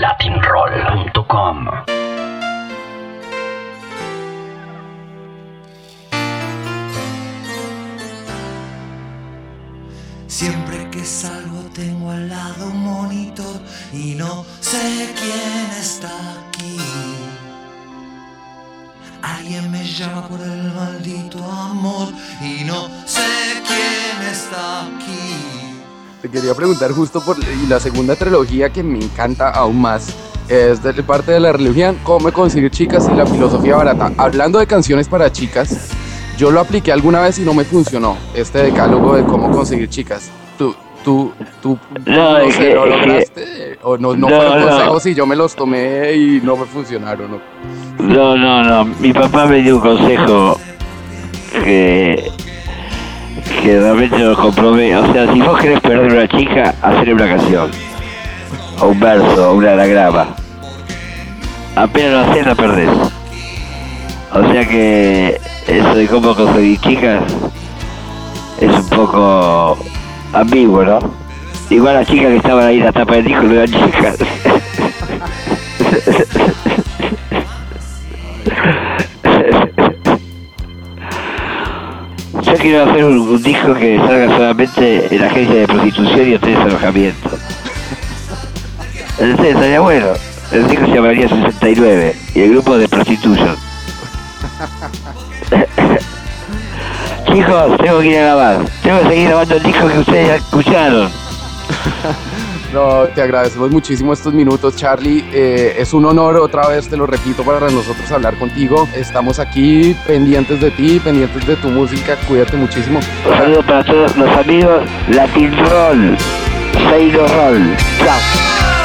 latinroll.com. Siempre que salgo tengo al lado un monitor y no sé quién está aquí. Alguien me llama por el maldito amor y no sé quién está aquí. Te quería preguntar justo por y la segunda trilogía que me encanta aún más es de parte de la religión, cómo conseguir chicas y la filosofía barata. Hablando de canciones para chicas, yo lo apliqué alguna vez y no me funcionó. Este decálogo de cómo conseguir chicas. Tú, tú, tú, No, es sé, ¿lo lograste? O no, no, No, fueron no. consejos y yo me los tomé y no me funcionaron. ¿no? No, no, no. Mi papá me dio un consejo que, que realmente lo comprobé. O sea, si vos querés perder una chica, hacerle una canción. O un verso, o un anagrama. Apenas lo haces, la perdés. O sea que eso de cómo conseguir chicas es un poco ambiguo, ¿no? Igual las chicas que estaban ahí en la tapa del disco eran chicas. quiero hacer un, disco que salga solamente en la agencia de prostitución y hoteles de alojamiento. Entonces estaría bueno. El disco se llamaría 69 y el grupo de Prostitution. Chicos, tengo que ir a grabar. Tengo que seguir grabando el disco que ustedes escucharon. No, te agradecemos muchísimo estos minutos, Charlie. Eh, es un honor, otra vez te lo repito, para nosotros hablar contigo. Estamos aquí pendientes de ti, pendientes de tu música. Cuídate muchísimo. Un saludo para todos los amigos Latin Roll. Sailor Roll. Chao.